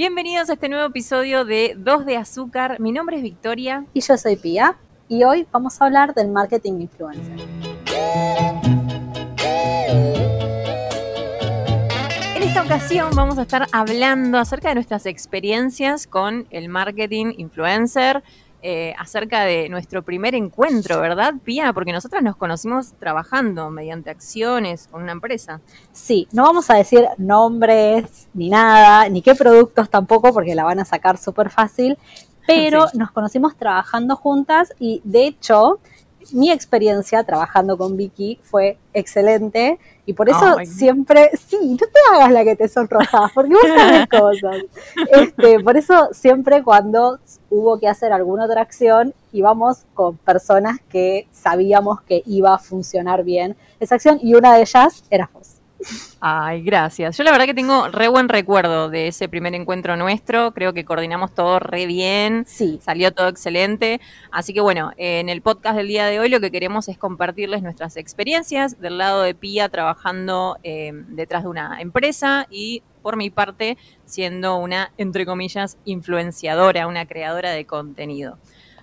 Bienvenidos a este nuevo episodio de Dos de Azúcar. Mi nombre es Victoria. Y yo soy Pia. Y hoy vamos a hablar del marketing influencer. En esta ocasión vamos a estar hablando acerca de nuestras experiencias con el marketing influencer, eh, acerca de nuestro primer encuentro, ¿verdad, Pía? Porque nosotras nos conocimos trabajando mediante acciones con una empresa. Sí, no vamos a decir nombres ni nada, ni qué productos tampoco, porque la van a sacar súper fácil, pero nos conocimos trabajando juntas y de hecho mi experiencia trabajando con Vicky fue excelente y por eso siempre, sí, no te hagas la que te sonrojas, porque vos sabes cosas. Este, por eso siempre cuando hubo que hacer alguna otra acción, íbamos con personas que sabíamos que iba a funcionar bien esa acción y una de ellas era vos. Ay, gracias. Yo la verdad que tengo re buen recuerdo de ese primer encuentro nuestro. Creo que coordinamos todo re bien. Sí. Salió todo excelente. Así que bueno, en el podcast del día de hoy lo que queremos es compartirles nuestras experiencias del lado de Pía trabajando eh, detrás de una empresa y por mi parte siendo una, entre comillas, influenciadora, una creadora de contenido.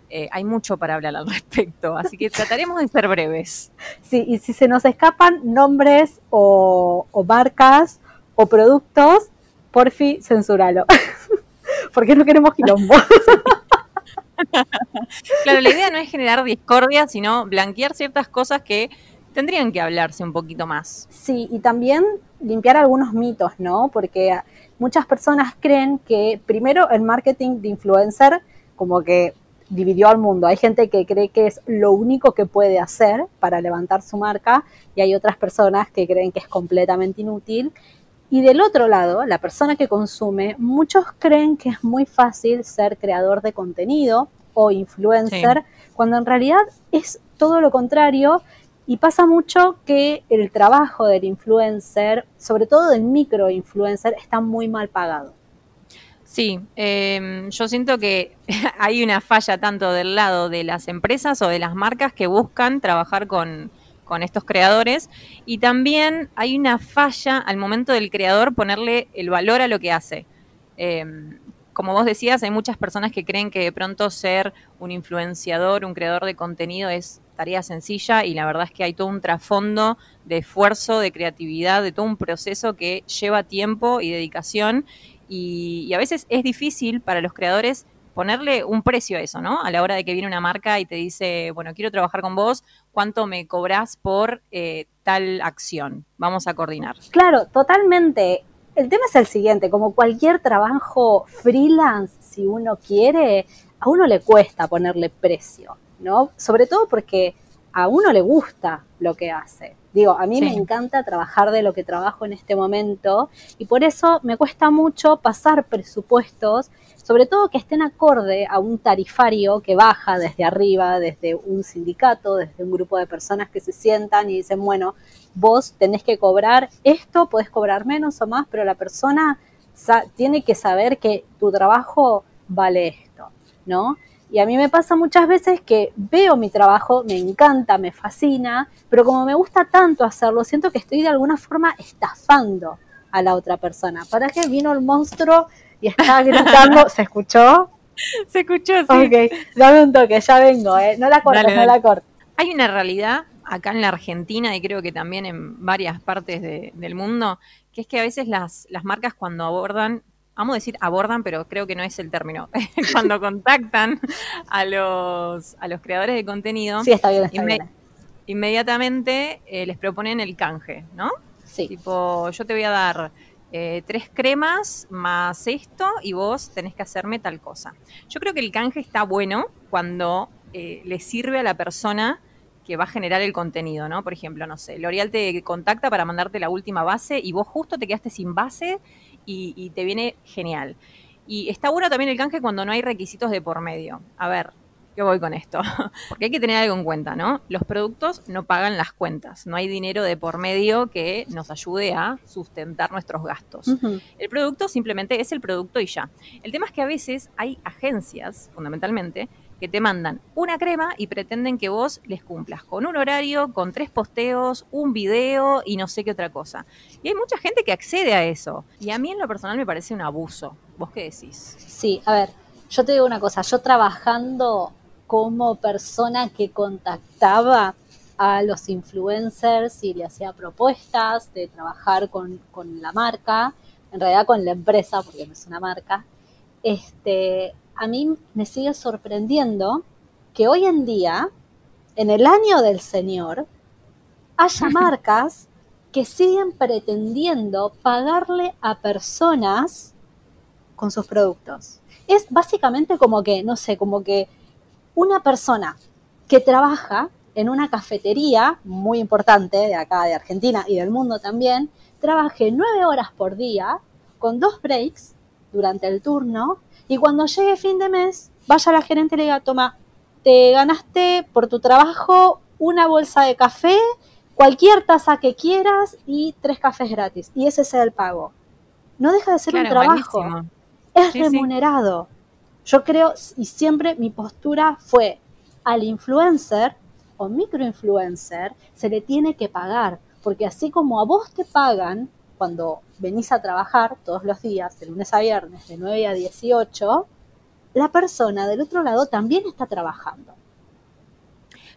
Eh, hay mucho para hablar al respecto, así que trataremos de ser breves. Sí, y si se nos escapan nombres o, marcas o productos, porfi, censuralo. Porque no queremos quilombo. claro, la idea no es generar discordia, sino blanquear ciertas cosas que tendrían que hablarse un poquito más. Sí, y también limpiar algunos mitos, ¿no? Porque muchas personas creen que primero el marketing de influencer como que dividió al mundo. Hay gente que cree que es lo único que puede hacer para levantar su marca y hay otras personas que creen que es completamente inútil. Y del otro lado, la persona que consume, muchos creen que es muy fácil ser creador de contenido o influencer, cuando en realidad es todo lo contrario y pasa mucho que el trabajo del influencer, sobre todo del micro influencer, está muy mal pagado. Sí, em, yo siento que hay una falla tanto del lado de las empresas o de las marcas que buscan trabajar con, estos creadores y también hay una falla al momento del creador ponerle el valor a lo que hace. Em, como vos decías, hay muchas personas que creen que de pronto ser un influenciador, un creador de contenido es tarea sencilla y la verdad es que hay todo un trasfondo de esfuerzo, de creatividad, de todo un proceso que lleva tiempo y dedicación y, a veces es difícil para los creadores ponerle un precio a eso, ¿no? A la hora de que viene una marca y te dice, bueno, quiero trabajar con vos, ¿cuánto me cobras por eh, tal acción? Vamos a coordinar. Claro, totalmente. El tema es el siguiente, como cualquier trabajo freelance, si uno quiere, a uno le cuesta ponerle precio, ¿no? Sobre todo porque a uno le gusta lo que hace. Digo, a mí me encanta trabajar de lo que trabajo en este momento y por eso me cuesta mucho pasar presupuestos, sobre todo que estén acorde a un tarifario que baja desde arriba, desde un sindicato, desde un grupo de personas que se sientan y dicen, bueno, vos tenés que cobrar esto, podés cobrar menos o más, pero la persona tiene que saber que tu trabajo vale esto, ¿no? Y a mí me pasa muchas veces que veo mi trabajo, me encanta, me fascina, pero como me gusta tanto hacerlo, siento que estoy de alguna forma estafando a la otra persona. ¿Para qué vino el monstruo y está gritando? ¿Se escuchó? Se escuchó, sí. Ok, dame un toque, ya vengo, ¿eh? No la cortes, no la cortes. Hay una realidad acá en la Argentina y creo que también en varias partes del mundo, que es que a veces las, las marcas cuando abordan vamos a decir abordan, pero creo que no es el término, cuando contactan a los, a los creadores de contenido, sí, está bien, está bien. inmediatamente eh, les proponen el canje, ¿no? Sí. Tipo, yo te voy a dar eh, tres cremas más esto y vos tenés que hacerme tal cosa. Yo creo que el canje está bueno cuando eh, le sirve a la persona que va a generar el contenido, ¿no? Por ejemplo, no sé, L'Oreal te contacta para mandarte la última base y vos justo te quedaste sin base y, te viene genial. Y está bueno también el canje cuando no hay requisitos de por medio. A ver, ¿qué voy con esto? Porque hay que tener algo en cuenta, ¿no? Los productos no pagan las cuentas, no hay dinero de por medio que nos ayude a sustentar nuestros gastos. El producto simplemente es el producto y ya. El tema es que a veces hay agencias, fundamentalmente, que te mandan una crema y pretenden que vos les cumplas con un horario, con tres posteos, un video y no sé qué otra cosa. Y hay mucha gente que accede a eso. Y a mí en lo personal me parece un abuso. ¿Vos qué decís? Sí, a ver, yo te digo una cosa, yo trabajando como persona que contactaba a los influencers y le hacía propuestas de trabajar con, con la marca, en realidad con la empresa, porque no es una marca, este, a mí me sigue sorprendiendo que hoy en día, en el año del Señor, haya marcas que siguen pretendiendo pagarle a personas con sus productos. Es básicamente como que, no sé, como que una persona que trabaja en una cafetería muy importante de acá de Argentina y del mundo también, trabaje nueve horas por día con dos breaks durante el turno y cuando llegue fin de mes, vaya a la gerente y le diga, toma, te ganaste por tu trabajo una bolsa de café, cualquier taza que quieras y tres cafés gratis. Y ese es el pago. No deja de ser un trabajo. Es remunerado. Yo creo, y siempre mi postura fue, al influencer o microinfluencer se le tiene que pagar, porque así como a vos te pagan cuando venís a trabajar todos los días, de lunes a viernes, de 9 a 18, la persona del otro lado también está trabajando.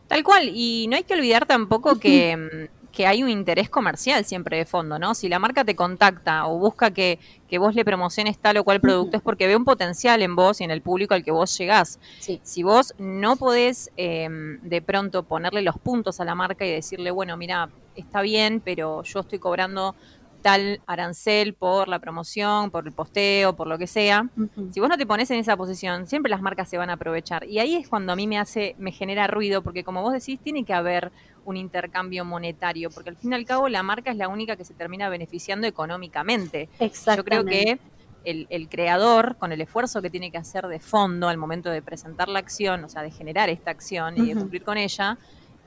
Tal cual, y no hay que olvidar tampoco que, que hay un interés comercial siempre de fondo, ¿no? Si la marca te contacta o busca que, que vos le promociones tal o cual producto, es porque ve un potencial en vos y en el público al que vos llegás. Si vos no podés em, de pronto ponerle los puntos a la marca y decirle, bueno, mira, está bien, pero yo estoy cobrando tal arancel por la promoción, por el posteo, por lo que sea. Si vos no te pones en esa posición, siempre las marcas se van a aprovechar. Y ahí es cuando a mí me hace, me genera ruido, porque como vos decís, tiene que haber un intercambio monetario, porque al fin y al cabo la marca es la única que se termina beneficiando económicamente. Yo creo que el, creador, con el esfuerzo que tiene que hacer de fondo al momento de presentar la acción, o sea, de generar esta acción y de cumplir con ella,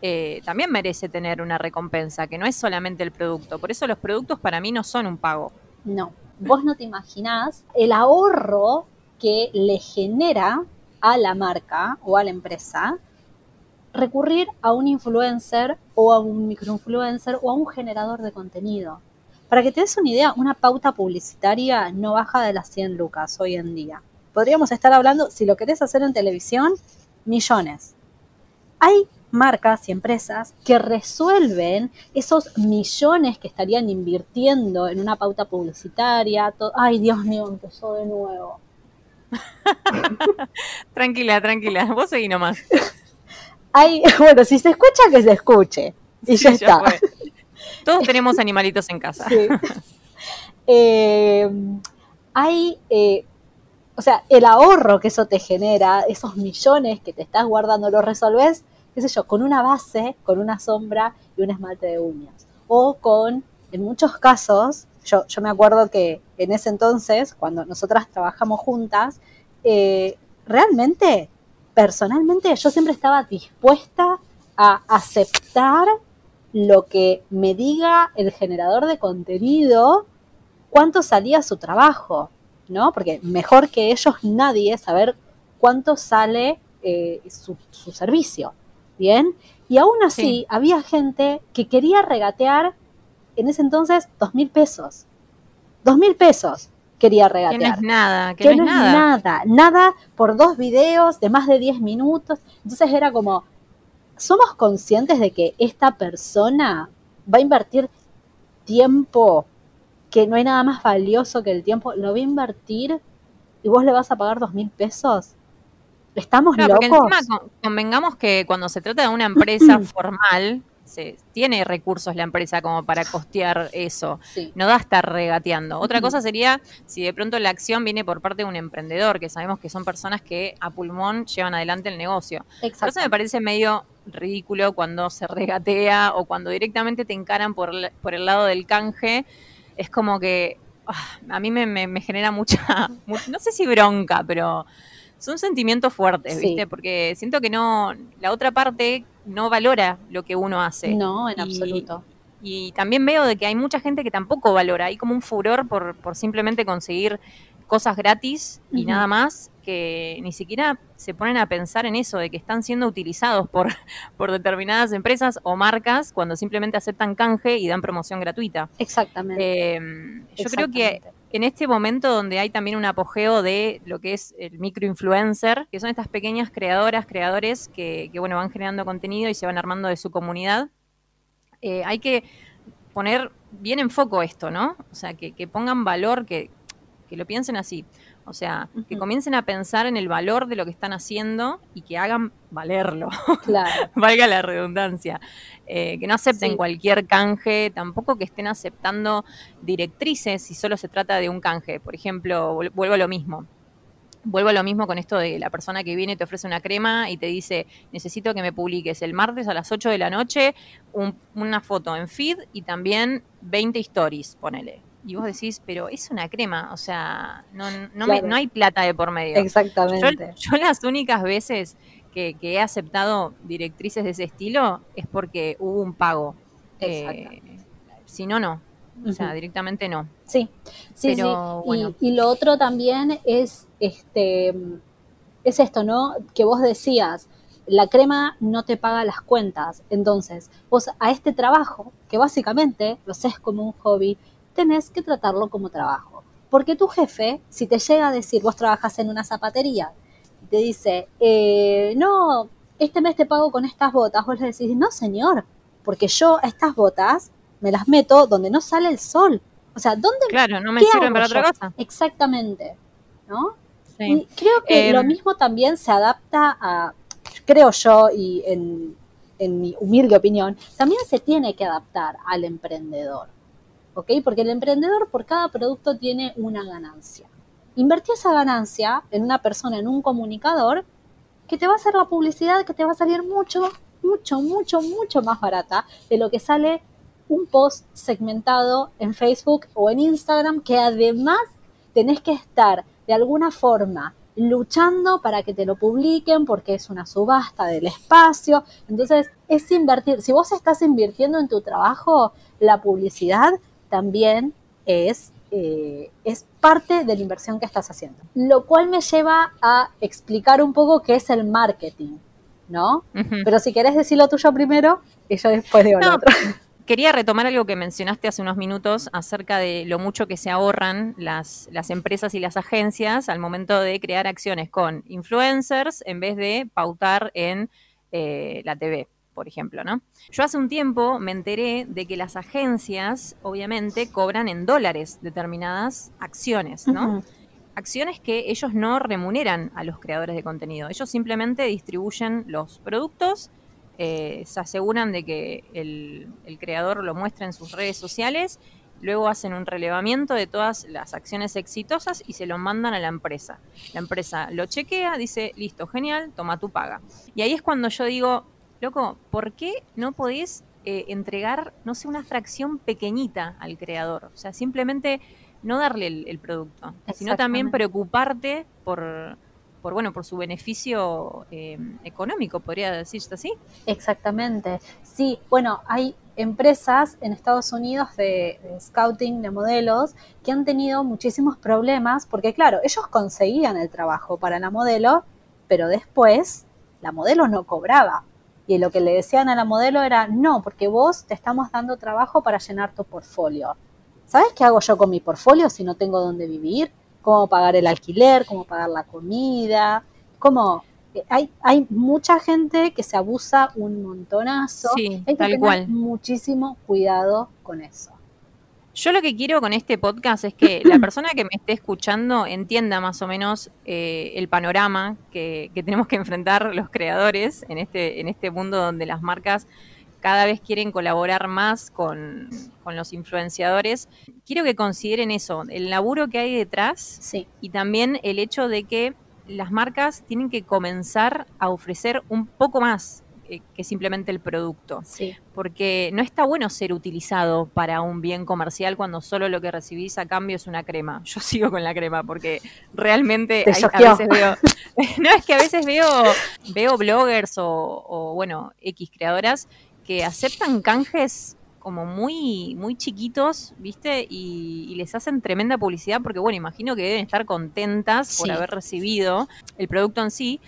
eh, también merece tener una recompensa, que no es solamente el producto. Por eso los productos para mí no son un pago. No, vos no te imaginás el ahorro que le genera a la marca o a la empresa recurrir a un influencer o a un microinfluencer o a un generador de contenido. Para que te des una idea, una pauta publicitaria no baja de las 100 lucas hoy en día. Podríamos estar hablando, si lo querés hacer en televisión, millones. Hay marcas y empresas que resuelven esos millones que estarían invirtiendo en una pauta publicitaria. Ay, Dios mío, empezó de nuevo. tranquila, tranquila, vos seguí nomás. Hay, bueno, si se escucha, que se escuche. Y ya está. Todos tenemos animalitos en casa. Eh, hay, eh, o sea, el ahorro que eso te genera, esos millones que te estás guardando, lo resolves qué sé yo, con una base, con una sombra y un esmalte de uñas. O con, en muchos casos, yo, me acuerdo que en ese entonces, cuando nosotras trabajamos juntas, eh, realmente, personalmente, yo siempre estaba dispuesta a aceptar lo que me diga el generador de contenido, cuánto salía su trabajo, ¿no? Porque mejor que ellos nadie saber cuánto sale eh, su, servicio. Bien. Y aún así había gente que quería regatear en ese entonces dos mil pesos. Dos mil pesos quería regatear. Que no es nada, que, no, es nada. nada. Nada por dos videos de más de diez minutos. Entonces era como, ¿somos conscientes de que esta persona va a invertir tiempo que no hay nada más valioso que el tiempo? ¿Lo va a invertir y vos le vas a pagar dos mil pesos? Estamos locos. Porque encima convengamos que cuando se trata de una empresa formal, se, tiene recursos la empresa como para costear eso. No da estar regateando. Otra cosa sería si de pronto la acción viene por parte de un emprendedor, que sabemos que son personas que a pulmón llevan adelante el negocio. Por eso me parece medio ridículo cuando se regatea o cuando directamente te encaran por, por el lado del canje. Es como que ah, a mí me, me genera mucha, no sé si bronca, pero son sentimientos fuertes, ¿viste? Porque siento que no, la otra parte no valora lo que uno hace. No, en absoluto. Y también veo de que hay mucha gente que tampoco valora, hay como un furor por, por simplemente conseguir cosas gratis y nada más, que ni siquiera se ponen a pensar en eso, de que están siendo utilizados por, por determinadas empresas o marcas cuando simplemente aceptan canje y dan promoción gratuita. Exactamente. Em, yo creo que en este momento donde hay también un apogeo de lo que es el microinfluencer, que son estas pequeñas creadoras, creadores que, bueno, van generando contenido y se van armando de su comunidad, eh, hay que poner bien en foco esto, ¿no? O sea, que, que pongan valor, que, que lo piensen así. O sea, que comiencen a pensar en el valor de lo que están haciendo y que hagan valerlo. Claro. Valga la redundancia. Eh, que no acepten cualquier canje, tampoco que estén aceptando directrices si solo se trata de un canje. Por ejemplo, vuelvo a lo mismo. Vuelvo a lo mismo con esto de la persona que viene y te ofrece una crema y te dice, necesito que me publiques el martes a las 8 de la noche una foto en feed y también 20 stories, ponele y vos decís, pero es una crema, o sea, no, no, no hay plata de por medio. Exactamente. Yo, las únicas veces que, he aceptado directrices de ese estilo es porque hubo un pago. Eh, si no, no. O sea, directamente no. Sí, sí, sí. Y, lo otro también es, este, es esto, ¿no? Que vos decías, la crema no te paga las cuentas. Entonces, vos a este trabajo, que básicamente lo haces como un hobby, tenés que tratarlo como trabajo. Porque tu jefe, si te llega a decir, vos trabajas en una zapatería, y te dice, eh, no, este mes te pago con estas botas, vos le decís, no señor, porque yo estas botas me las meto donde no sale el sol. O sea, ¿dónde? Claro, no me sirven para otra cosa. Exactamente, ¿no? Y creo que lo em, mismo también se adapta a, creo yo, y en, en mi humilde opinión, también se tiene que adaptar al emprendedor. ¿Ok? Porque el emprendedor por cada producto tiene una ganancia. Invertí esa ganancia en una persona, en un comunicador, que te va a hacer la publicidad que te va a salir mucho, mucho, mucho, mucho más barata de lo que sale un post segmentado en Facebook o en Instagram, que además tenés que estar de alguna forma luchando para que te lo publiquen porque es una subasta del espacio. Entonces, es invertir. Si vos estás invirtiendo en tu trabajo, la publicidad también es, eh, es parte de la inversión que estás haciendo. Lo cual me lleva a explicar un poco qué es el marketing, ¿no? Pero si querés decir lo tuyo primero y yo después digo lo otro. Quería retomar algo que mencionaste hace unos minutos acerca de lo mucho que se ahorran las, las empresas y las agencias al momento de crear acciones con influencers en vez de pautar en eh, la TV por ejemplo, ¿no? Yo hace un tiempo me enteré de que las agencias, obviamente, cobran en dólares determinadas acciones, ¿no? Acciones que ellos no remuneran a los creadores de contenido. Ellos simplemente distribuyen los productos, eh, se aseguran de que el, el creador lo muestre en sus redes sociales luego hacen un relevamiento de todas las acciones exitosas y se lo mandan a la empresa. La empresa lo chequea, dice, listo, genial, toma tu paga. Y ahí es cuando yo digo, loco, ¿por qué no podés eh, entregar, no sé, una fracción pequeñita al creador? O sea, simplemente no darle el, producto, sino también preocuparte por, por, bueno, por su beneficio eh, económico, podría decirse así. Exactamente. Sí, bueno, hay empresas en Estados Unidos de, de, scouting de modelos que han tenido muchísimos problemas porque, claro, ellos conseguían el trabajo para la modelo, pero después la modelo no cobraba. Y lo que le decían a la modelo era, no, porque vos te estamos dando trabajo para llenar tu portfolio. ¿Sabes qué hago yo con mi portfolio si no tengo dónde vivir? ¿Cómo pagar el alquiler? ¿Cómo pagar la comida? ¿Cómo? Eh, hay, hay mucha gente que se abusa un montonazo. Sí, hay que tener muchísimo cuidado con eso. Yo lo que quiero con este podcast es que la persona que me esté escuchando entienda más o menos eh, el panorama que, tenemos que enfrentar los creadores en este, en este mundo donde las marcas cada vez quieren colaborar más con, los influenciadores. Quiero que consideren eso, el laburo que hay detrás y también el hecho de que las marcas tienen que comenzar a ofrecer un poco más que simplemente el producto. Sí. Porque no está bueno ser utilizado para un bien comercial cuando solo lo que recibís a cambio es una crema. Yo sigo con la crema porque realmente a veces veo. no, es que a veces veo, veo bloggers o, o, bueno, X creadoras que aceptan canjes como muy, muy chiquitos, ¿viste? Y, les hacen tremenda publicidad porque, bueno, imagino que deben estar contentas por haber recibido el producto en sí,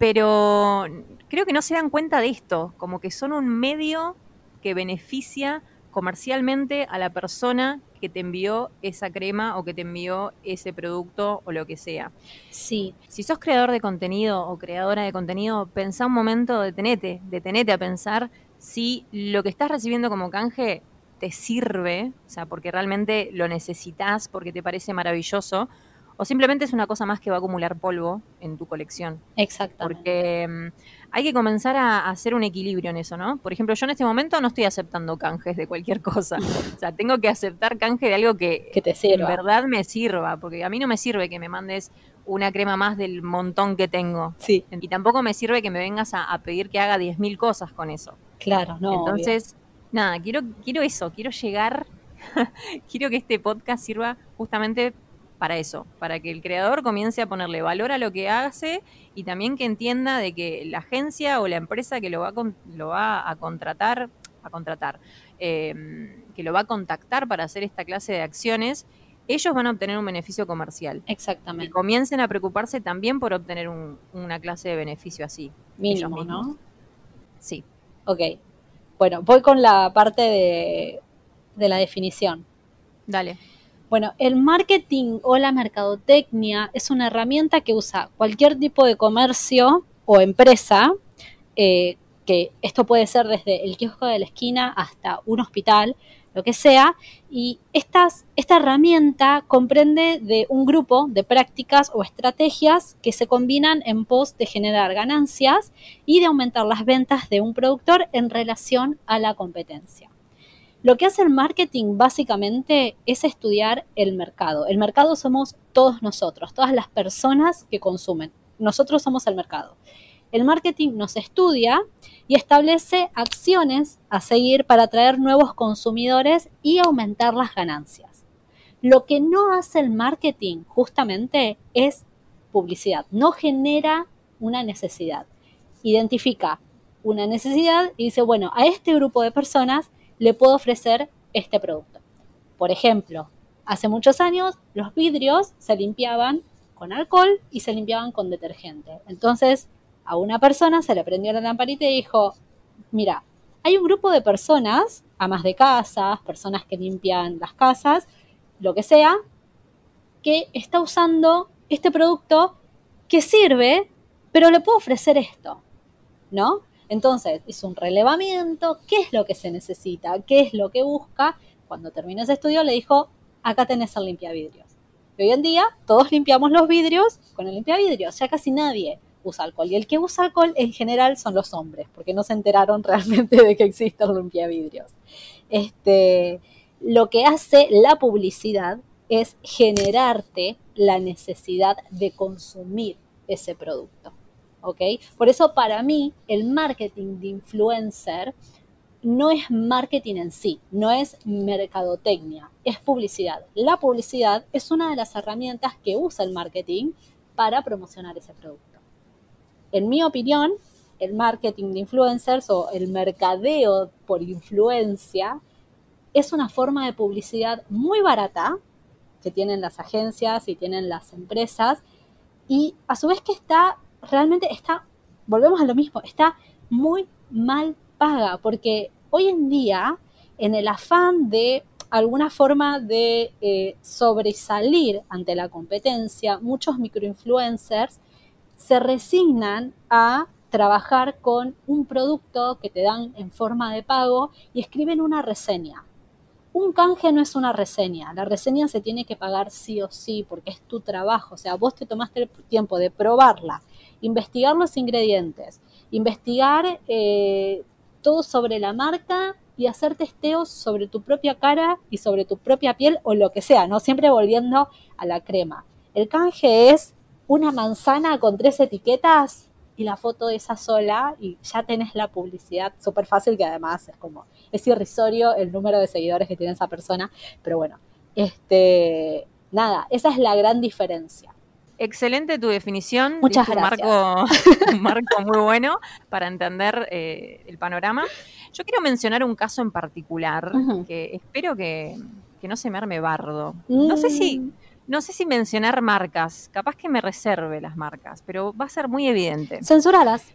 pero creo que no se dan cuenta de esto, como que son un medio que beneficia comercialmente a la persona que te envió esa crema o que te envió ese producto o lo que sea. Sí. Si sos creador de contenido o creadora de contenido, pensá un momento, detenete, detenete a pensar si lo que estás recibiendo como canje te sirve, o sea, porque realmente lo necesitas, porque te parece maravilloso, o simplemente es una cosa más que va a acumular polvo en tu colección. Exactamente. Porque mm, hay que comenzar a, hacer un equilibrio en eso, ¿no? Por ejemplo, yo en este momento no estoy aceptando canjes de cualquier cosa. O sea, tengo que aceptar canje de algo que, que te sirva. en verdad me sirva, porque a mí no me sirve que me mandes una crema más del montón que tengo. Sí. Y tampoco me sirve que me vengas a, pedir que haga 10.000 cosas con eso. Claro, no. Entonces, nada, quiero, quiero eso, quiero llegar, quiero que este podcast sirva justamente para eso, para que el creador comience a ponerle valor a lo que hace y también que entienda de que la agencia o la empresa que lo va a, lo va a contratar, a contratar, em, que lo va a contactar para hacer esta clase de acciones, ellos van a obtener un beneficio comercial. Exactamente. Y comiencen a preocuparse también por obtener una clase de beneficio así. Mínimo, ¿no? Sí. Ok. Bueno, voy con la parte de, de la definición. Dale. Bueno, el marketing o la mercadotecnia es una herramienta que usa cualquier tipo de comercio o empresa, eh, que esto puede ser desde el kiosco de la esquina hasta un hospital, lo que sea, y estas, esta herramienta comprende de un grupo de prácticas o estrategias que se combinan en pos de generar ganancias y de aumentar las ventas de un productor en relación a la competencia. Lo que hace el marketing básicamente es estudiar el mercado. El mercado somos todos nosotros, todas las personas que consumen. Nosotros somos el mercado. El marketing nos estudia y establece acciones a seguir para atraer nuevos consumidores y aumentar las ganancias. Lo que no hace el marketing justamente es publicidad, no genera una necesidad. Identifica una necesidad y dice, bueno, a este grupo de personas le puedo ofrecer este producto. Por ejemplo, hace muchos años los vidrios se limpiaban con alcohol y se limpiaban con detergente. Entonces, a una persona se le prendió la lamparita y dijo, mira, hay un grupo de personas, amas de casas, personas que limpian las casas, lo que sea, que está usando este producto que sirve, pero le puedo ofrecer esto, ¿no? Entonces, hizo un relevamiento, qué es lo que se necesita, qué es lo que busca. Cuando terminó ese estudio le dijo, acá tenés el limpiavidrios. Y hoy en día todos limpiamos los vidrios con el limpiavidrios, ya casi nadie usa alcohol. Y el que usa alcohol en general son los hombres, porque no se enteraron realmente de que existe el limpiavidrios. Este, lo que hace la publicidad es generarte la necesidad de consumir ese producto. ¿Ok? Por eso para mí el marketing de influencer no es marketing en sí, no es mercadotecnia, es publicidad. La publicidad es una de las herramientas que usa el marketing para promocionar ese producto. En mi opinión, el marketing de influencers o el mercadeo por influencia es una forma de publicidad muy barata que tienen las agencias y tienen las empresas y a su vez que está realmente está, volvemos a lo mismo, está muy mal paga, porque hoy en día, en el afán de alguna forma de eh, sobresalir ante la competencia, muchos microinfluencers se resignan a trabajar con un producto que te dan en forma de pago y escriben una reseña. Un canje no es una reseña, la reseña se tiene que pagar sí o sí porque es tu trabajo, o sea, vos te tomaste el tiempo de probarla, investigar los ingredientes, investigar eh, todo sobre la marca y hacer testeos sobre tu propia cara y sobre tu propia piel o lo que sea, ¿no? Siempre volviendo a la crema. El canje es una manzana con tres etiquetas y la foto de esa sola y ya tenés la publicidad súper fácil que además es como, es irrisorio el número de seguidores que tiene esa persona, pero bueno, este, nada, esa es la gran diferencia Excelente tu definición. Muchas un gracias. Marco, un marco muy bueno para entender eh, el panorama. Yo quiero mencionar un caso en particular que espero que, que no se me arme bardo. No sé si, Mm, no sé si mencionar marcas, capaz que me reserve las marcas, pero va a ser muy evidente. Censuralas.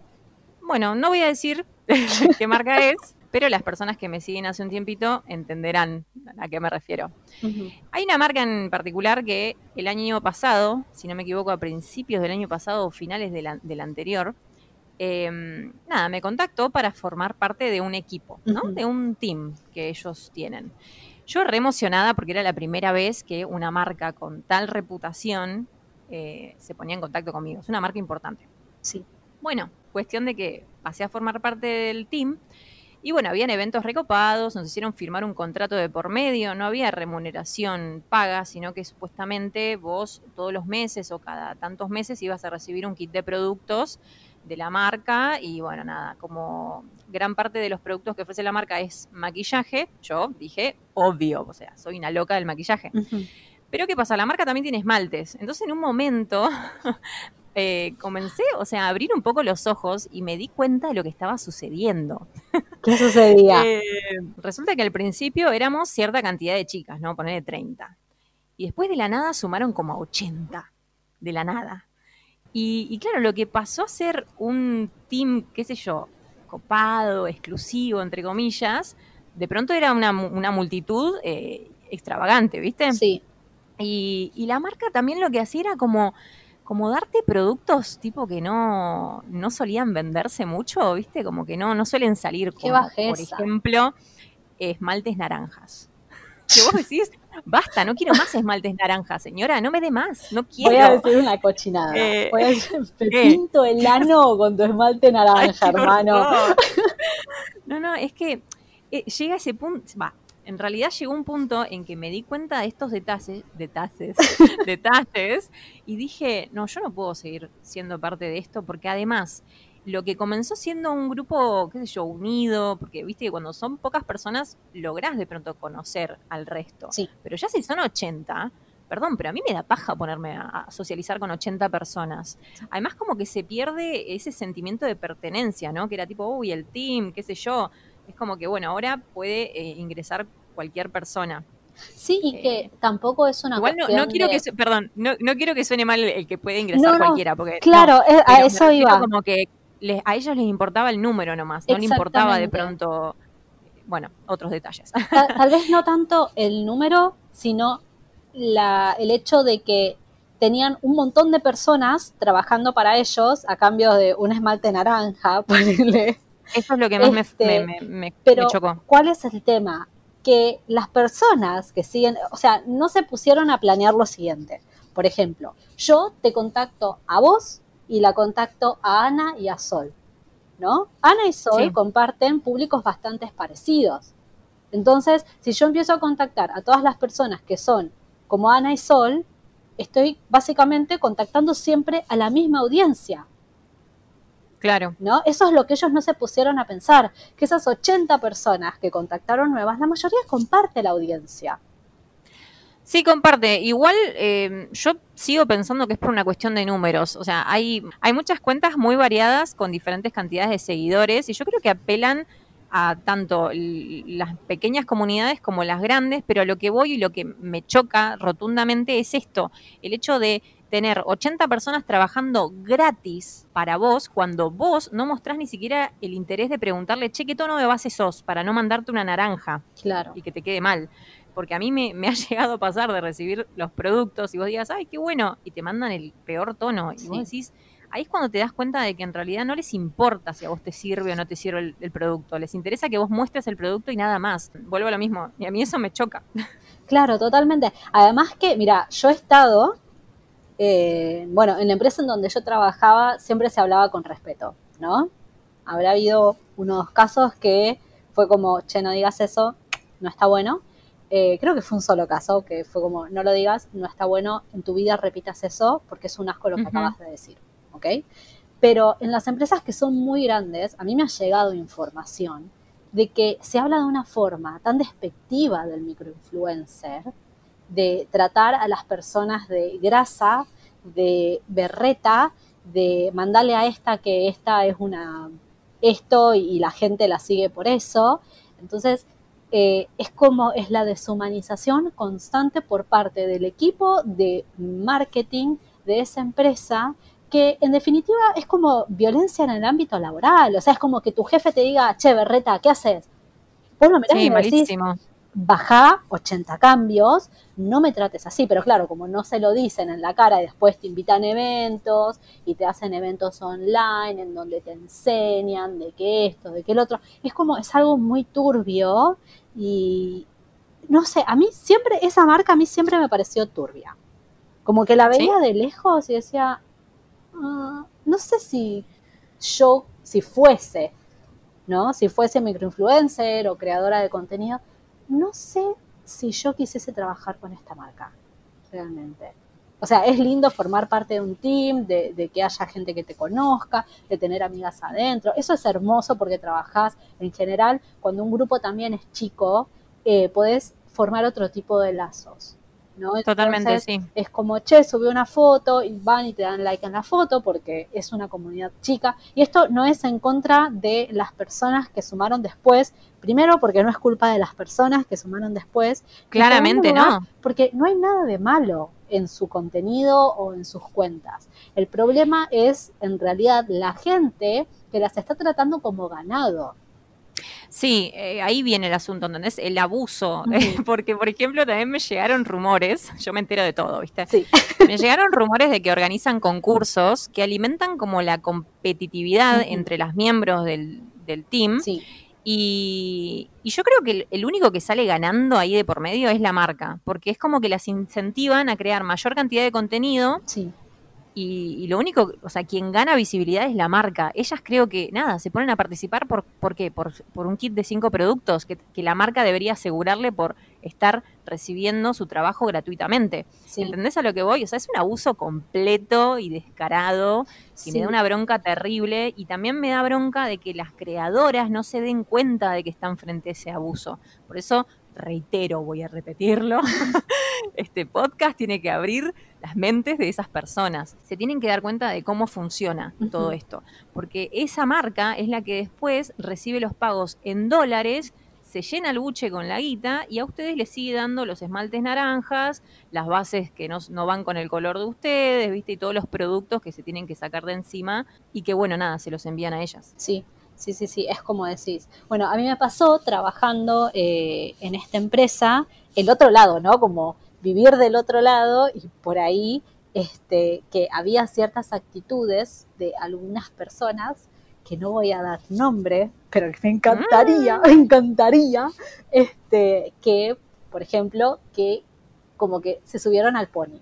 Bueno, no voy a decir qué marca es, pero las personas que me siguen hace un tiempito entenderán a qué me refiero. Hay una marca en particular que el año pasado, si no me equivoco, a principios del año pasado o finales del, del anterior, eh, nada, me contactó para formar parte de un equipo, ¿no? De un team que ellos tienen. Yo re emocionada porque era la primera vez que una marca con tal reputación eh, se ponía en contacto conmigo. Es una marca importante. Sí. Bueno, cuestión de que pasé a formar parte del team y bueno, habían eventos recopados, nos hicieron firmar un contrato de por medio, no había remuneración paga, sino que supuestamente vos todos los meses o cada tantos meses ibas a recibir un kit de productos de la marca y bueno, nada, como gran parte de los productos que ofrece la marca es maquillaje, yo dije, obvio, o sea, soy una loca del maquillaje. Pero ¿qué pasa? La marca también tiene esmaltes. Entonces en un momento eh, comencé, o sea, a abrir un poco los ojos y me di cuenta de lo que estaba sucediendo. ¿Qué sucedía? Eh, resulta que al principio éramos cierta cantidad de chicas, ¿no? Ponerle 30. Y después de la nada sumaron como a 80. De la nada. Y, y claro, lo que pasó a ser un team, qué sé yo, copado, exclusivo, entre comillas, de pronto era una, una multitud eh, extravagante, ¿viste? Sí. Y, y la marca también lo que hacía era como, como darte productos tipo que no, no solían venderse mucho, ¿viste? Como que no, no suelen salir Qué como, por bajeza. ejemplo, esmaltes naranjas. Que vos decís, basta, no quiero más esmaltes naranjas, señora, no me dé más, no quiero. Voy a decir una cochinada. Eh, Voy a decir, te ¿qué? pinto el ano con tu esmalte naranja, qué hermano. No, no, es que eh, llega ese punto, va, en realidad llegó un punto en que me di cuenta de estos detalles, detalles, detalles, y dije, no, yo no puedo seguir siendo parte de esto, porque además, lo que comenzó siendo un grupo, qué sé yo, unido, porque viste que cuando son pocas personas, lográs de pronto conocer al resto. Sí. Pero ya si son 80, perdón, pero a mí me da paja ponerme a, a socializar con 80 personas. Además, como que se pierde ese sentimiento de pertenencia, ¿no? Que era tipo, uy, el team, qué sé yo. Es como que, bueno, ahora puede eh, ingresar cualquier persona. Sí, y que tampoco es una Eh, Igual no, cuestión no quiero de- que, su- perdón, no, no quiero que suene mal el, que puede ingresar No, cualquiera, porque Claro, no, eh, a eso iba. como que les- a ellos les importaba el número nomás, no le importaba de pronto, bueno, otros detalles. Ta- Tal vez no tanto el número, sino la, el hecho de que tenían un montón de personas trabajando para ellos a cambio de un esmalte naranja, ponele. Eso es lo que más me- Este, me, me- me- Pero, me chocó. ¿cuál es el tema? Que las personas que siguen, o sea, no se pusieron a planear lo siguiente. Por ejemplo, yo te contacto a vos y la contacto a Ana y a Sol, ¿no? Ana y Sol Sí. comparten públicos bastante parecidos. Entonces, si yo empiezo a contactar a todas las personas que son como Ana y Sol, estoy básicamente contactando siempre a la misma audiencia. Claro. ¿no? Eso es lo que ellos no se pusieron a pensar, que esas 80 personas que contactaron nuevas, la mayoría comparte la audiencia. Sí, comparte. Igual eh, yo sigo pensando que es por una cuestión de números. O sea, hay, hay muchas cuentas muy variadas con diferentes cantidades de seguidores y yo creo que apelan a tanto las pequeñas comunidades como las grandes, pero a lo que voy y lo que me choca rotundamente es esto, el hecho de tener 80 personas trabajando gratis para vos cuando vos no mostrás ni siquiera el interés de preguntarle, che, ¿qué tono de base sos? Para no mandarte una naranja Claro. y que te quede mal. Porque a mí me, me ha llegado a pasar de recibir los productos y vos digas, ay, qué bueno, y te mandan el peor tono. Y vos decís, ahí es cuando te das cuenta de que en realidad no les importa si a vos te sirve o no te sirve el, el producto. Les interesa que vos muestres el producto y nada más. Vuelvo a lo mismo. Y a mí eso me choca. Claro, totalmente. Además que, mira, yo he estado, eh, bueno, en la empresa en donde yo trabajaba siempre se hablaba con respeto, ¿no? Habrá habido unos casos que fue como, che, no digas eso, no está bueno. Eh, creo que fue un solo caso que fue como, no lo digas, no está bueno, en tu vida repitas eso porque es un asco lo que Ujú. acabas de decir, ¿ok? Pero en las empresas que son muy grandes, a mí me ha llegado información de que se habla de una forma tan despectiva del microinfluencer, de tratar a las personas de grasa de berreta, de mandarle a esta que esta es una esto y la gente la sigue por eso. Entonces, eh, es como es la deshumanización constante por parte del equipo de marketing de esa empresa que en definitiva es como violencia en el ámbito laboral, o sea, es como que tu jefe te diga, che, Berreta, ¿qué haces? Vos lo mirás y me decís, baja 80 cambios, no me trates así, pero claro, como no se lo dicen en la cara y después te invitan a eventos y te hacen eventos online en donde te enseñan de qué esto, de qué el otro, es como, es algo muy turbio y no sé, a mí siempre, esa marca a mí siempre me pareció turbia. Como que la veía de lejos y decía, ah, no sé si yo, si fuese, ¿no? Si fuese microinfluencer o creadora de contenido, no sé si yo quisiese trabajar con esta marca, realmente. O sea, es lindo formar parte de un team, de, que haya gente que te conozca, de tener amigas adentro. Eso es hermoso porque trabajás en general, cuando un grupo también es chico, eh, podés formar otro tipo de lazos. Totalmente, sí. Es como, che, subí una foto y van y te dan like en la foto porque es una comunidad chica. Y esto no es en contra de las personas que sumaron después. Primero, porque no es culpa de las personas que sumaron después. Claramente no. Porque no hay nada de malo en su contenido o en sus cuentas. El problema es, en realidad, la gente que las está tratando como ganado. Sí, eh, ahí viene el asunto, ¿entendés? El abuso. porque, por ejemplo, también me llegaron rumores, yo me entero de todo, ¿viste? Sí. me llegaron rumores de que organizan concursos que alimentan como la competitividad entre las miembros del, team. Sí. Y, y, yo creo que el, único que sale ganando ahí de por medio es la marca, porque es como que las incentivan a crear mayor cantidad de contenido sí. Y, lo único, o sea, quien gana visibilidad es la marca. Ellas creo que, nada, se ponen a participar por, ¿por qué? Por, un kit de cinco productos que, la marca debería asegurarle por estar recibiendo su trabajo gratuitamente. ¿Entendés a lo que voy? O sea, es un abuso completo y descarado y me da una bronca terrible y también me da bronca de que las creadoras no se den cuenta de que están frente a ese abuso. Por eso reitero, voy a repetirlo, este podcast tiene que abrir las mentes de esas personas. Se tienen que dar cuenta de cómo funciona todo esto, porque esa marca es la que después recibe los pagos en dólares, se llena el buche con la guita y a ustedes les sigue dando los esmaltes naranjas, las bases que no, no van con el color de ustedes, ¿viste? Y todos los productos que se tienen que sacar de encima y que, bueno, nada, se los envían a ellas. Sí, Sí, sí, sí, es como decís. Bueno, a mí me pasó trabajando eh, en esta empresa, el otro lado, ¿no? Como vivir del otro lado y por ahí este, que había ciertas actitudes de algunas personas que no voy a dar nombre, pero que me encantaría, me encantaría, este, que, por ejemplo, que como que se subieron al pony,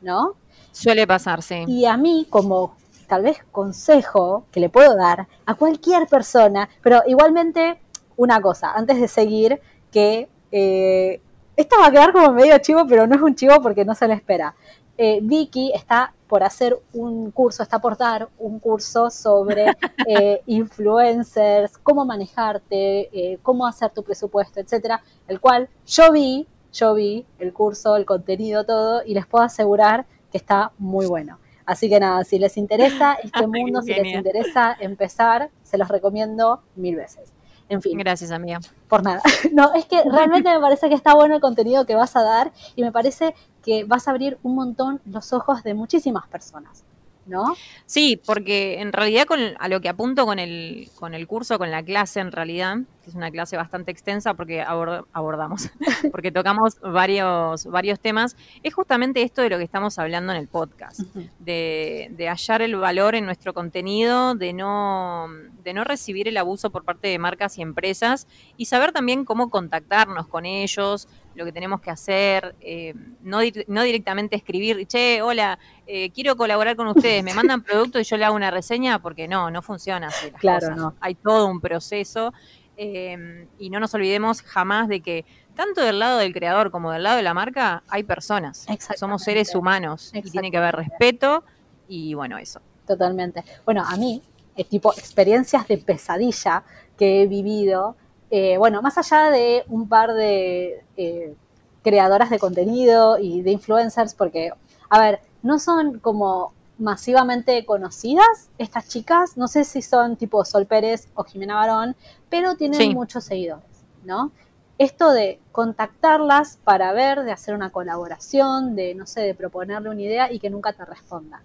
¿no? Suele pasarse. Y a mí, como tal vez consejo que le puedo dar a cualquier persona, pero igualmente una cosa, antes de seguir, que eh, esto va a quedar como medio chivo, pero no es un chivo porque no se le espera. Eh, Vicky está por hacer un curso, está por dar un curso sobre eh, influencers, cómo manejarte, cómo hacer tu presupuesto, etcétera, el cual yo vi, yo vi el curso, el contenido, todo, y les puedo asegurar que está muy bueno. Así que nada, si les interesa este mundo, si les interesa empezar, se los recomiendo mil veces. En fin. Gracias, amiga. Por nada. No, es que realmente me parece que está bueno el contenido que vas a dar y me parece que vas a abrir un montón los ojos de muchísimas personas. ¿No? Sí, porque en realidad con, a lo que apunto con el, con el curso, con la clase en realidad, que es una clase bastante extensa porque abordamos, porque tocamos varios, varios temas, es justamente esto de lo que estamos hablando en el podcast, de, de, hallar el valor en nuestro contenido, de no, de no recibir el abuso por parte de marcas y empresas y saber también cómo contactarnos con ellos, lo que tenemos que hacer, eh, no, no, directamente escribir, che, hola, eh, quiero colaborar con ustedes, me mandan producto y yo le hago una reseña, porque no, no funciona así. claro, no. Hay todo un proceso eh, y no nos olvidemos jamás de que tanto del lado del creador como del lado de la marca hay personas. Somos seres humanos y tiene que haber respeto y bueno, eso. Totalmente. Bueno, a mí, es tipo experiencias de pesadilla que he vivido, eh, bueno, más allá de un par de eh, creadoras de contenido y de influencers, porque, a ver, no son como masivamente conocidas estas chicas, no sé si son tipo Sol Pérez o Jimena Barón, pero tienen muchos seguidores, ¿no? Esto de contactarlas para ver, de hacer una colaboración, de, no sé, de proponerle una idea y que nunca te respondan.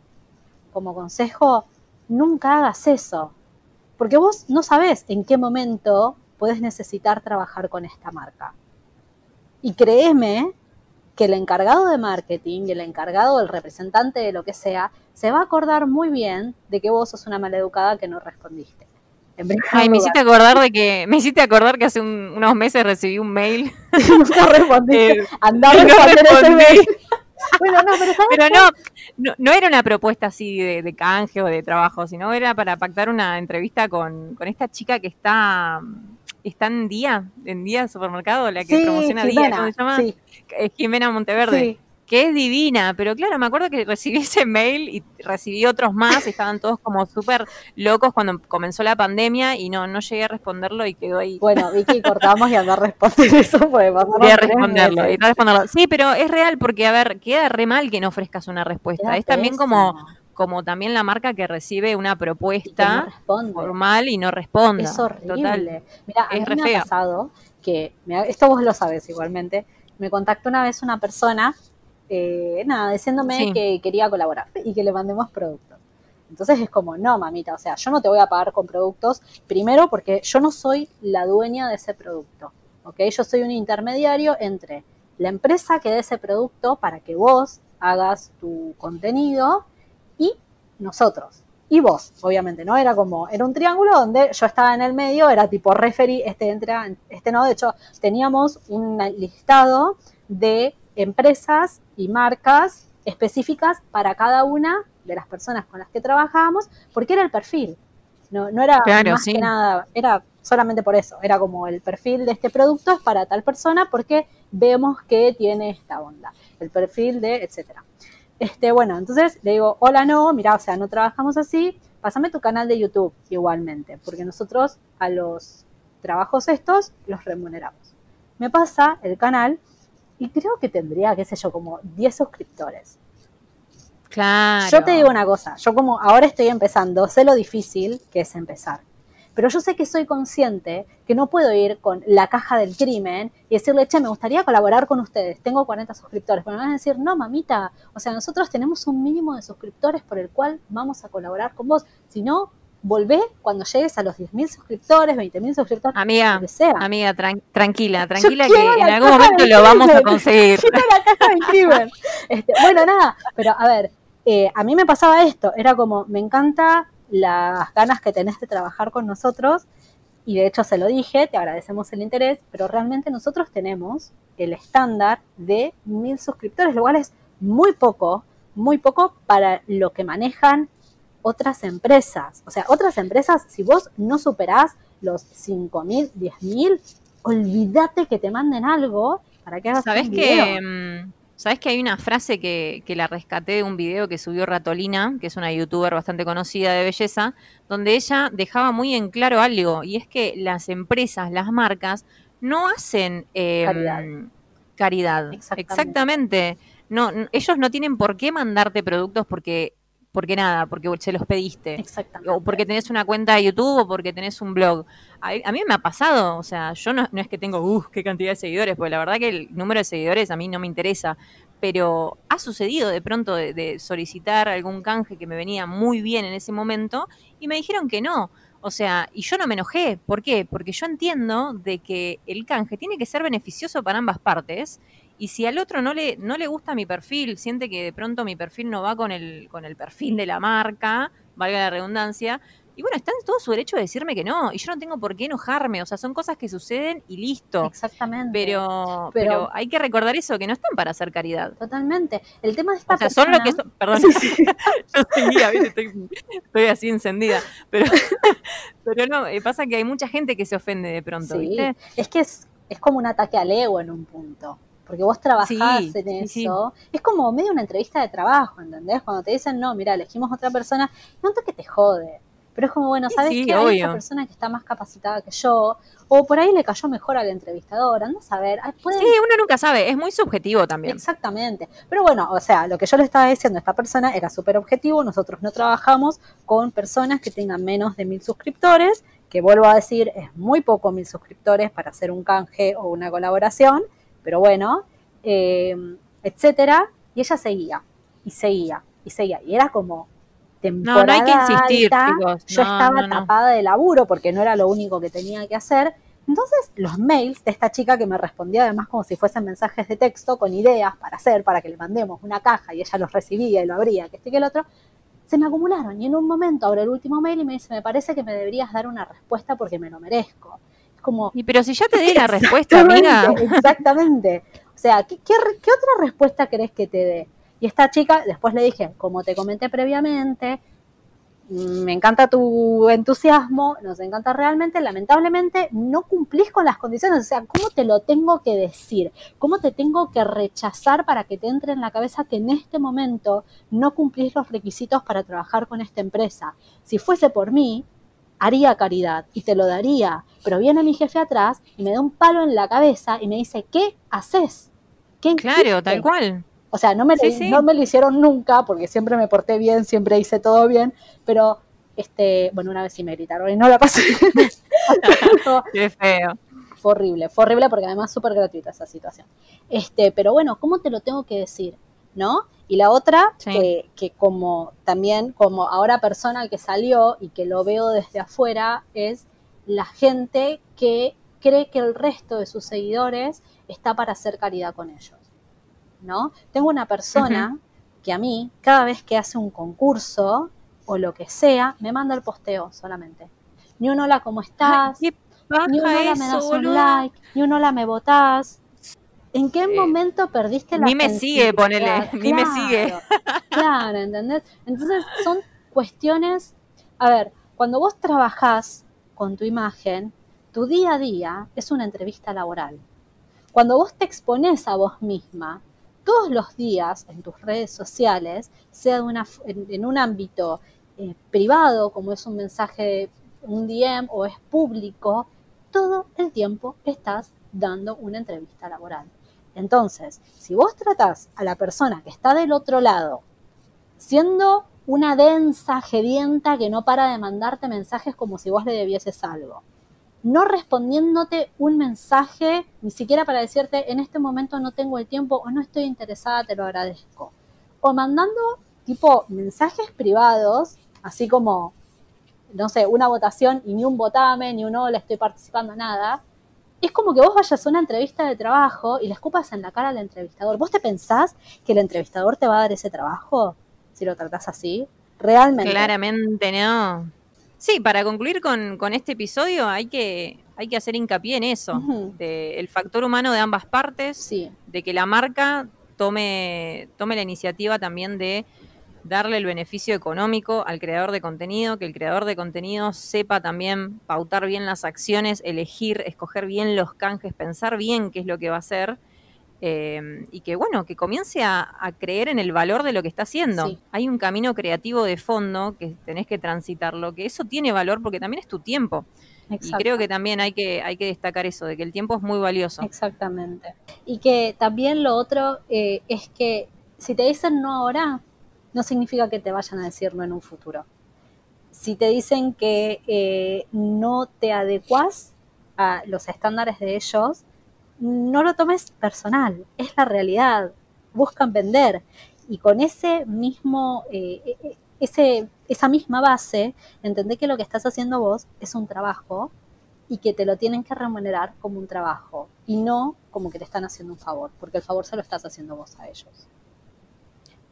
Como consejo, nunca hagas eso, porque vos no sabés en qué momento puedes necesitar trabajar con esta marca. Y créeme que el encargado de marketing, el encargado, el representante de lo que sea, se va a acordar muy bien de que vos sos una maleducada que no respondiste. Ay, me hiciste acordar de que, me hiciste acordar que hace unos meses recibí un mail. nunca respondiste. Eh, Andaba no ese mail. bueno, no, pero, no, no, era una propuesta así de, canje o de trabajo, sino era para pactar una entrevista con, con esta chica que está está en Día, en Día Supermercado, la que promociona Día, ¿cómo se llama? Sí. Jimena Monteverde. Que es divina, pero claro, me acuerdo que recibí ese mail y recibí otros más, estaban todos como súper locos cuando comenzó la pandemia y no, no llegué a responderlo y quedó ahí. Bueno, Vicky, cortamos y andar a responder eso, puede Voy a responderlo, y responderlo. Sí, pero es real porque, a ver, queda re mal que no ofrezcas una respuesta. es también como como también la marca que recibe una propuesta formal y no responde. Es horrible. Mira, a mí me ha pasado que, esto vos lo sabes igualmente, me contactó una vez una persona, eh, nada, diciéndome que quería colaborar y que le mandemos productos. Entonces es como, no, mamita, o sea, yo no te voy a pagar con productos, primero porque yo no soy la dueña de ese producto, ¿ok? Yo soy un intermediario entre la empresa que dé ese producto para que vos hagas tu contenido y nosotros. Y vos, obviamente, ¿no? Era como, era un triángulo donde yo estaba en el medio, era tipo referee, este entra, este no. De hecho, teníamos un listado de empresas y marcas específicas para cada una de las personas con las que trabajábamos, porque era el perfil. No, no era más que nada, era solamente por eso, era como el perfil de este producto es para tal persona porque vemos que tiene esta onda, el perfil de, etcétera. Este, bueno, entonces le digo, hola, no, mira, o sea, no trabajamos así, pásame tu canal de YouTube igualmente, porque nosotros a los trabajos estos los remuneramos. Me pasa el canal y creo que tendría, qué sé yo, como 10 suscriptores. Claro. Yo te digo una cosa, yo como ahora estoy empezando, sé lo difícil que es empezar. Pero yo sé que soy consciente que no puedo ir con la caja del crimen y decirle, che, me gustaría colaborar con ustedes, tengo 40 suscriptores. Pero me van a decir, no, mamita, o sea, nosotros tenemos un mínimo de suscriptores por el cual vamos a colaborar con vos. Si no, volvé cuando llegues a los 10.000 suscriptores, 20.000 suscriptores, amiga, Amiga, tranquila, tranquila que en algún momento lo vamos a conseguir. la caja del crimen. Este, bueno, nada, pero a ver, eh, a mí me pasaba esto, era como, me encanta las ganas que tenés de trabajar con nosotros y de hecho se lo dije, te agradecemos el interés, pero realmente nosotros tenemos el estándar de mil suscriptores, lo cual es muy poco, muy poco para lo que manejan otras empresas. O sea, otras empresas, si vos no superás los 5 mil, 10 mil, olvídate que te manden algo para que hagas ¿Sabés que mm, ¿Sabes que hay una frase que, que, la rescaté de un video que subió Ratolina, que es una youtuber bastante conocida de belleza, donde ella dejaba muy en claro algo, y es que las empresas, las marcas, no hacen em, caridad. Exactamente. No, ellos no tienen por qué mandarte productos porque porque nada, porque se los pediste. Exactamente. O porque tenés una cuenta de YouTube o porque tenés un blog. A, mí me ha pasado, o sea, yo no, es que tengo, uh, qué cantidad de seguidores, porque la verdad que el número de seguidores a mí no me interesa, pero ha sucedido de pronto de, solicitar algún canje que me venía muy bien en ese momento y me dijeron que no. O sea, y yo no me enojé. ¿Por qué? Porque yo entiendo de que el canje tiene que ser beneficioso para ambas partes y si al otro no le, no le gusta mi perfil, siente que de pronto mi perfil no va con el, con el perfil de la marca, valga la redundancia, y bueno, está en todo su derecho de decirme que no, y yo no tengo por qué enojarme, o sea, son cosas que suceden y listo. Exactamente. Pero, pero, hay que recordar eso, que no están para hacer caridad. Totalmente. El tema de esta O sea, son lo que son, perdón, yo seguía, estoy, estoy, así encendida, pero, pero no, eh, pasa que hay mucha gente que se ofende de pronto, ¿viste? Es que es, es como un ataque al ego en un punto porque vos trabajás en eso. Es como medio una entrevista de trabajo, ¿entendés? Cuando te dicen, no, mira, elegimos otra persona, no que te jode. Pero es como, bueno, ¿sabes qué? Hay esta persona que está más capacitada que yo, o por ahí le cayó mejor al entrevistador, anda a saber. Sí, uno nunca sabe, es muy subjetivo también. Exactamente. Pero bueno, o sea, lo que yo le estaba diciendo a esta persona era súper objetivo, nosotros no trabajamos con personas que tengan menos de mil suscriptores, que vuelvo a decir, es muy poco mil suscriptores para hacer un canje o una colaboración, pero bueno, eh, etcétera. Y ella seguía, y seguía, y seguía. Y era como, temporada no, no hay que insistir, yo estaba tapada de laburo porque no era lo único que tenía que hacer. Entonces, los mails de esta chica que me respondía además como si fuesen mensajes de texto con ideas para hacer, para que le mandemos una caja y ella los recibía y lo abría, que este que el otro, se me acumularon. Y en un momento abro el último mail y me dice, me parece que me deberías dar una respuesta porque me lo merezco. Como... Y pero si ya te di la respuesta, amiga. Exactamente. O sea, ¿qué, qué, qué otra respuesta querés que te dé? Y esta chica, después le dije, como te comenté previamente, me encanta tu entusiasmo, nos encanta realmente, lamentablemente no cumplís con las condiciones, o sea, ¿cómo te lo tengo que decir? ¿Cómo te tengo que rechazar para que te entre en la cabeza que en este momento no cumplís los requisitos para trabajar con esta empresa? Si fuese por mí, haría caridad y te lo daría, pero viene mi jefe atrás y me da un palo en la cabeza y me dice, ¿qué haces? ¿Qué claro, tal cual. O sea, no me, no me lo hicieron nunca porque siempre me porté bien, siempre hice todo bien, pero este, bueno, una vez sí me gritaron y no la pasé. Qué feo. Fue horrible, fue horrible porque además súper gratuita esa situación. Este, pero bueno, ¿cómo te lo tengo que decir? ¿No? Y la otra, que, que, como también, como ahora persona que salió y que lo veo desde afuera, es la gente que cree que el resto de sus seguidores está para hacer caridad con ellos. ¿no? Tengo una persona que a mí, cada vez que hace un concurso o lo que sea, me manda el posteo solamente. Ni un hola, ¿cómo estás? ni un hola, me das un like, ni un hola, me votás. ¿En qué momento perdiste la Ni me sigue, ponele, ni me sigue. claro, ¿entendés? Entonces son cuestiones, a ver, cuando vos trabajás con tu imagen, tu día a día es una entrevista laboral. Cuando vos te expones a vos misma, todos los días en tus redes sociales, sea en, un ámbito eh, privado, como es un mensaje, un DM o es público, todo el tiempo estás dando una entrevista laboral. Entonces, si vos tratás a la persona que está del otro lado, siendo una densa gedienta que no para de mandarte mensajes como si vos le debieses algo, no respondiéndote un mensaje, ni siquiera para decirte en este momento no tengo el tiempo o no estoy interesada, te lo agradezco. O mandando tipo mensajes privados, así como, no sé, una votación y ni un votame, ni un le estoy participando, nada. Es como que vos vayas a una entrevista de trabajo y le escupas en la cara al entrevistador. ¿Vos te pensás que el entrevistador te va a dar ese trabajo si lo tratás así? Realmente. Claramente no. Sí, para concluir con, este episodio hay que, hay que hacer hincapié en eso, de el factor humano de ambas partes, de que la marca tome, tome la iniciativa también de darle el beneficio económico al creador de contenido, que el creador de contenido sepa también pautar bien las acciones, elegir, escoger bien los canjes, pensar bien qué es lo que va a hacer Em, y que bueno, que comience a, creer en el valor de lo que está haciendo. Hay un camino creativo de fondo que tenés que transitarlo, que eso tiene valor porque también es tu tiempo. Y creo que también hay que, hay que destacar eso, de que el tiempo es muy valioso. Exactamente. Y que también lo otro eh, es que si te dicen no ahora, no significa que te vayan a decirlo en un futuro. Si te dicen que eh, no te adecuas a los estándares de ellos, no lo tomes personal, es la realidad, buscan vender. Y con ese mismo, eh, e, ese, esa misma base, entendé que lo que estás haciendo vos es un trabajo y que te lo tienen que remunerar como un trabajo y no como que te están haciendo un favor, porque el favor se lo estás haciendo vos a ellos.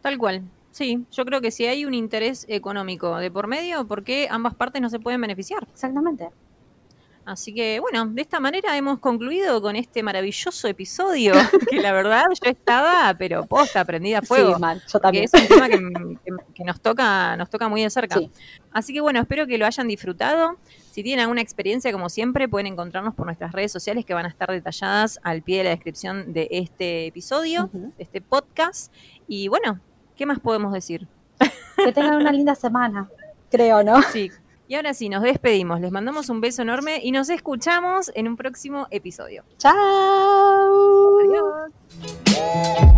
Tal cual. Sí, yo creo que si hay un interés económico de por medio, ¿por qué ambas partes no se pueden beneficiar? Exactamente. Así que bueno, de esta manera hemos concluido con este maravilloso episodio, que la verdad yo estaba, pero posta, prendida a fuego. Sí, mal, yo también. es un tema que, nos toca, nos toca muy de cerca. Así que bueno, espero que lo hayan disfrutado. Si tienen alguna experiencia, como siempre, pueden encontrarnos por nuestras redes sociales que van a estar detalladas al pie de la descripción de este episodio, de este podcast. Y bueno, ¿qué más podemos decir? Que tengan una linda semana, creo, ¿no? Sí, Y ahora sí, nos despedimos. Les mandamos un beso enorme y nos escuchamos en un próximo episodio. ¡Chao! Adiós.